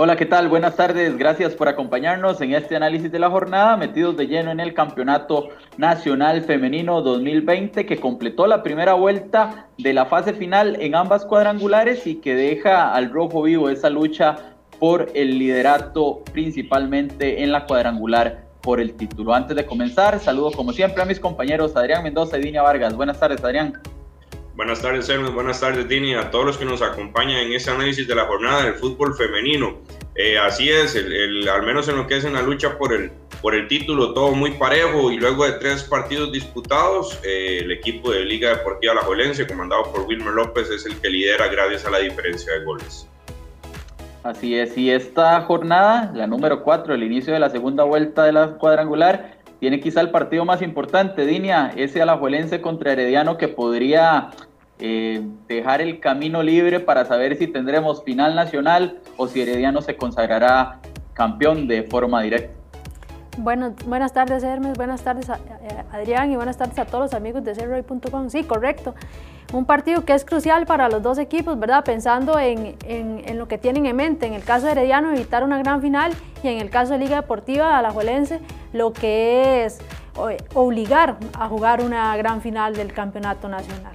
Hola, ¿qué tal? Buenas tardes. Gracias por acompañarnos en este análisis de la jornada, metidos de lleno en el Campeonato Nacional Femenino 2020 que completó la primera vuelta de la fase final en ambas cuadrangulares y que deja al rojo vivo esa lucha por el liderato principalmente en la cuadrangular por el título. Antes de comenzar, saludo como siempre a mis compañeros Adrián Mendoza y Dinia Vargas. Buenas tardes, Adrián. Buenas tardes, Hermes. Buenas tardes, Dini, a todos los que nos acompañan en este análisis de la jornada del fútbol femenino. Eh, así es, el, al menos en lo que es en la lucha por el, por el título, todo muy parejo y luego de tres partidos disputados, eh, el equipo de Liga Deportiva La Jolense, comandado por Wilmer López, es el que lidera gracias a la diferencia de goles. Así es, y esta jornada, la número cuatro, el inicio de la segunda vuelta de la cuadrangular, tiene quizá el partido más importante, Dinia, ese Alajuelense contra Herediano que podría eh, dejar el camino libre para saber si tendremos final nacional o si Herediano se consagrará campeón de forma directa. Bueno, buenas tardes Hermes, buenas tardes Adrián y buenas tardes a todos los amigos de Cerroy.com. Sí, correcto. Un partido que es crucial para los dos equipos, ¿verdad? Pensando en, en, en, lo que tienen en mente. En el caso de Herediano, evitar una gran final y en el caso de Liga Deportiva Alajuelense, lo que es obligar a jugar una gran final del campeonato nacional.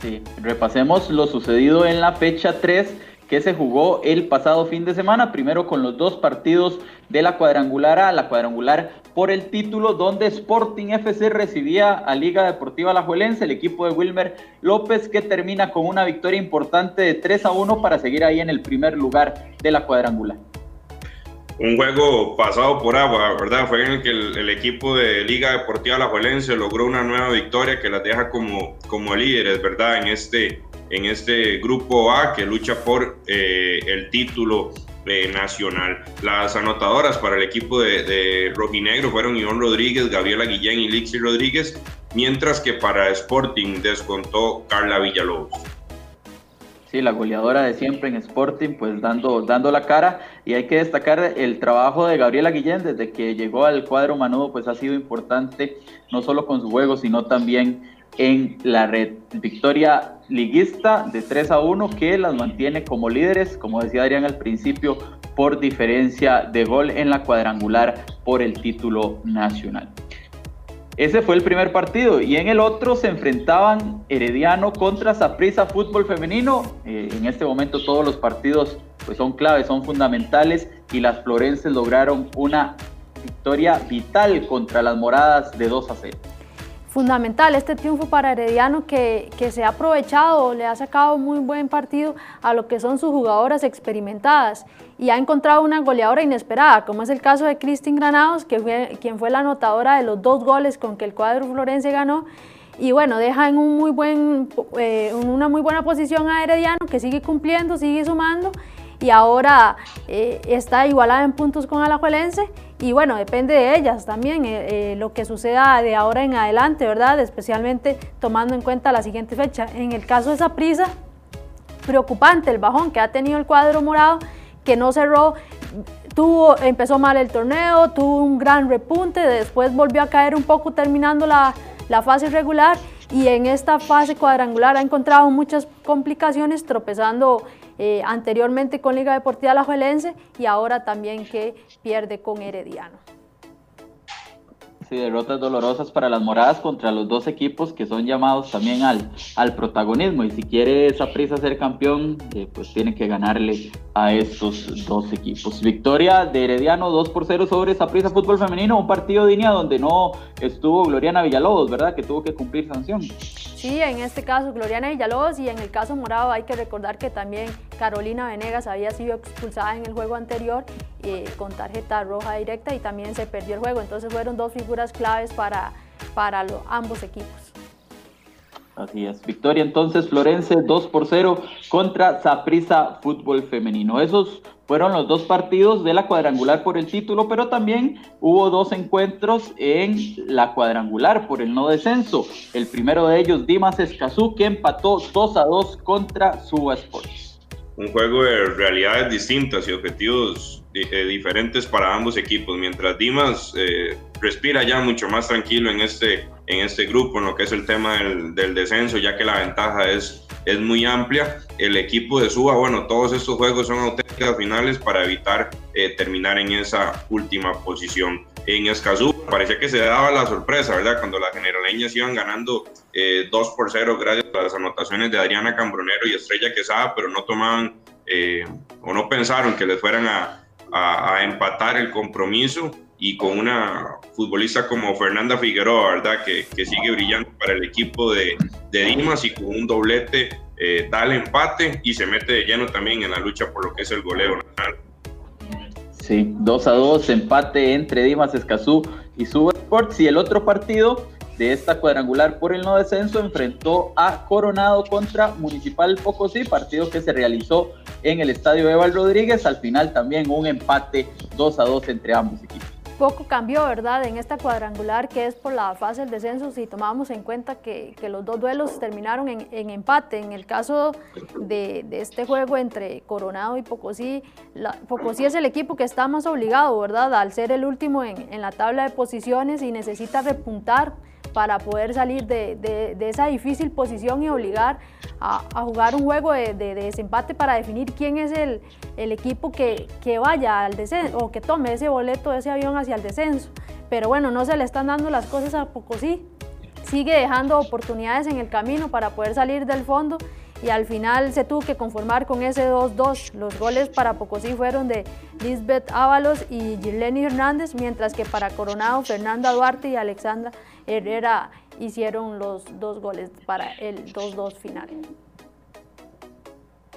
Sí, repasemos lo sucedido en la fecha 3 que se jugó el pasado fin de semana, primero con los dos partidos de la cuadrangular A, la cuadrangular por el título, donde Sporting FC recibía a Liga Deportiva Alajuelense, el equipo de Wilmer López, que termina con una victoria importante de 3 a 1 para seguir ahí en el primer lugar de la cuadrangular un juego pasado por agua, ¿verdad? Fue en el que el, equipo de Liga Deportiva La Juelense logró una nueva victoria que las deja como, como líderes, ¿verdad? En este, en este grupo A que lucha por eh, el título eh, nacional. Las anotadoras para el equipo de, de, Rojinegro fueron Iván Rodríguez, Gabriela Guillén y Lixi Rodríguez, mientras que para Sporting descontó Carla Villalobos. Sí, la goleadora de siempre en Sporting, pues dando, dando la cara. Y hay que destacar el trabajo de Gabriela Guillén desde que llegó al cuadro Manudo, pues ha sido importante, no solo con su juego, sino también en la red. Victoria liguista de 3 a 1 que las mantiene como líderes, como decía Adrián al principio, por diferencia de gol en la cuadrangular por el título nacional. Ese fue el primer partido. Y en el otro se enfrentaban Herediano contra Saprissa Fútbol Femenino. Eh, en este momento todos los partidos pues, son claves, son fundamentales. Y las florenses lograron una victoria vital contra las moradas de 2 a 0 fundamental este triunfo para Herediano que, que, se ha aprovechado, le ha sacado muy buen partido a lo que son sus jugadoras experimentadas y ha encontrado una goleadora inesperada, como es el caso de Cristin Granados, que quien fue la anotadora de los dos goles con que el cuadro florense ganó. Y bueno, deja en un muy buen, eh, una muy buena posición a Herediano, que sigue cumpliendo, sigue sumando y ahora eh, está igualada en puntos con Alajuelense y bueno, depende de ellas también eh, eh, lo que suceda de ahora en adelante, ¿verdad? Especialmente tomando en cuenta la siguiente fecha. En el caso de esa prisa, preocupante el bajón que ha tenido el cuadro morado, que no cerró, tuvo, empezó mal el torneo, tuvo un gran repunte, después volvió a caer un poco terminando la, la fase regular y en esta fase cuadrangular ha encontrado muchas complicaciones tropezando eh, anteriormente con Liga Deportiva Alajuelense y ahora también que pierde con Herediano. Sí, derrotas dolorosas para las moradas contra los dos equipos que son llamados también al, al protagonismo. Y si quiere esa prisa ser campeón, eh, pues tiene que ganarle a estos dos equipos. Victoria de Herediano 2 por 0 sobre esa prisa fútbol femenino, un partido de línea donde no estuvo Gloriana Villalobos, ¿verdad? Que tuvo que cumplir sanción. Sí, en este caso Gloriana Villalobos y en el caso morado hay que recordar que también Carolina Venegas había sido expulsada en el juego anterior eh, con tarjeta roja directa y también se perdió el juego. Entonces fueron dos figuras claves para, para ambos equipos. Así es. Victoria entonces Florense 2 por 0 contra Saprissa Fútbol Femenino. Esos fueron los dos partidos de la cuadrangular por el título, pero también hubo dos encuentros en la cuadrangular por el no descenso. El primero de ellos, Dimas Escazú, que empató 2 a 2 contra Suba Sports un juego de realidades distintas y objetivos eh, diferentes para ambos equipos, mientras Dimas eh, respira ya mucho más tranquilo en este, en este grupo, en lo que es el tema del, descenso, ya que la ventaja es es muy amplia. El equipo de Suba, bueno, todos estos juegos son auténticas finales para evitar eh, terminar en esa última posición. En Escazú parecía que se daba la sorpresa, ¿verdad? Cuando las generaleñas iban ganando 2 eh, por 0 gracias a las anotaciones de Adriana Cambronero y Estrella Quesada, pero no tomaban eh, o no pensaron que les fueran a, a, empatar el compromiso y con una futbolista como Fernanda Figueroa, ¿verdad? Que, que sigue brillando para el equipo de, de Dimas y con un doblete eh, da el empate y se mete de lleno también en la lucha por lo que es el goleo nacional. Sí, 2 a 2, empate entre Dimas Escazú y Suba Sports y el otro partido de esta cuadrangular por el no descenso enfrentó a Coronado contra Municipal Pocosí, partido que se realizó en el estadio Eval Rodríguez. Al final también un empate 2 a 2 entre ambos equipos. Poco cambió, ¿verdad? En esta cuadrangular que es por la fase del descenso, si tomamos en cuenta que, que los dos duelos terminaron en, empate. En el caso de, de, este juego entre Coronado y Pocosí, la, Pocosí es el equipo que está más obligado, ¿verdad? Al ser el último en, en la tabla de posiciones y necesita repuntar para poder salir de, de, esa difícil posición y obligar a, jugar un juego de, de, desempate para definir quién es el, el equipo que, que, vaya al descenso o que tome ese boleto, ese avión hacia el descenso. Pero bueno, no se le están dando las cosas a Pocosí. Sigue dejando oportunidades en el camino para poder salir del fondo y al final se tuvo que conformar con ese 2-2. Los goles para Pocosí fueron de Lisbeth Ábalos y Girleni Hernández, mientras que para Coronado, Fernanda Duarte y Alexandra Herrera hicieron los dos goles para el 2-2 final.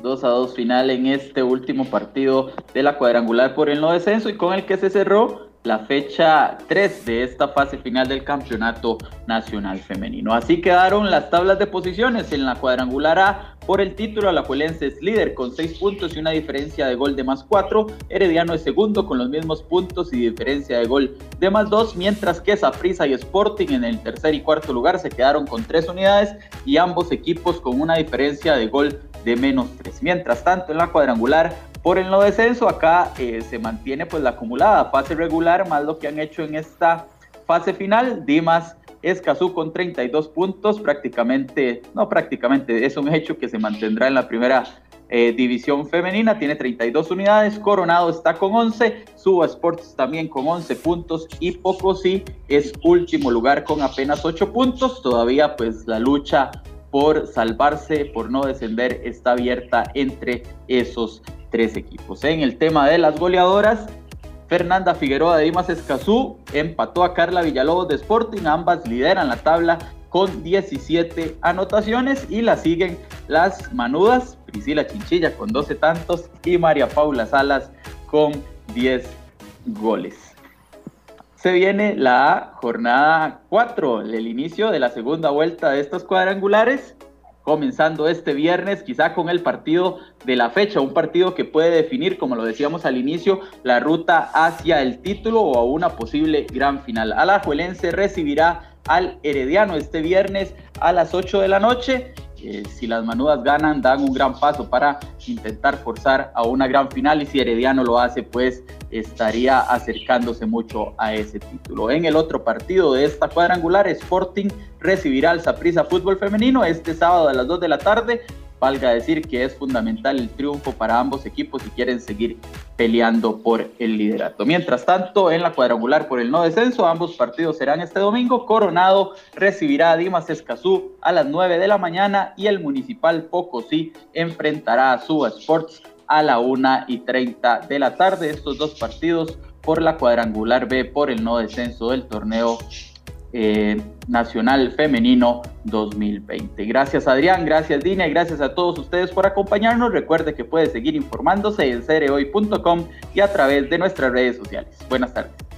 2 a 2 final en este último partido de la cuadrangular por el no descenso y con el que se cerró la fecha 3 de esta fase final del Campeonato Nacional Femenino. Así quedaron las tablas de posiciones en la cuadrangular A. Por el título, Alajuelense es líder con 6 puntos y una diferencia de gol de más 4. Herediano es segundo con los mismos puntos y diferencia de gol de más 2, mientras que Saprissa y Sporting en el tercer y cuarto lugar se quedaron con 3 unidades y ambos equipos con una diferencia de gol de menos 3. Mientras tanto, en la cuadrangular, por el no descenso, acá eh, se mantiene pues la acumulada fase regular más lo que han hecho en esta fase final. Dimas Escazú con 32 puntos, prácticamente, no prácticamente, es un hecho que se mantendrá en la primera eh, división femenina, tiene 32 unidades, Coronado está con 11, Suba Sports también con 11 puntos y Pocosí es último lugar con apenas 8 puntos, todavía pues la lucha por salvarse, por no descender, está abierta entre esos tres equipos. En el tema de las goleadoras, Fernanda Figueroa de Dimas Escazú empató a Carla Villalobos de Sporting, ambas lideran la tabla con 17 anotaciones y la siguen las manudas, Priscila Chinchilla con 12 tantos y María Paula Salas con 10 goles. Se viene la jornada 4, el inicio de la segunda vuelta de estos cuadrangulares comenzando este viernes, quizá con el partido de la fecha, un partido que puede definir, como lo decíamos al inicio, la ruta hacia el título o a una posible gran final. Alajuelense recibirá al Herediano este viernes a las 8 de la noche si las manudas ganan, dan un gran paso para intentar forzar a una gran final y si Herediano lo hace, pues estaría acercándose mucho a ese título. En el otro partido de esta cuadrangular, Sporting recibirá al Saprissa Fútbol Femenino este sábado a las 2 de la tarde valga decir que es fundamental el triunfo para ambos equipos si quieren seguir peleando por el liderato. Mientras tanto, en la cuadrangular por el no descenso, ambos partidos serán este domingo. Coronado recibirá a Dimas Escazú a las 9 de la mañana y el Municipal Pocosí enfrentará a Suba Sports a la 1 y 30 de la tarde. Estos dos partidos por la cuadrangular B por el no descenso del torneo eh, Nacional Femenino 2020. Gracias Adrián, gracias Dina y gracias a todos ustedes por acompañarnos. Recuerde que puede seguir informándose en cereoy.com y a través de nuestras redes sociales. Buenas tardes.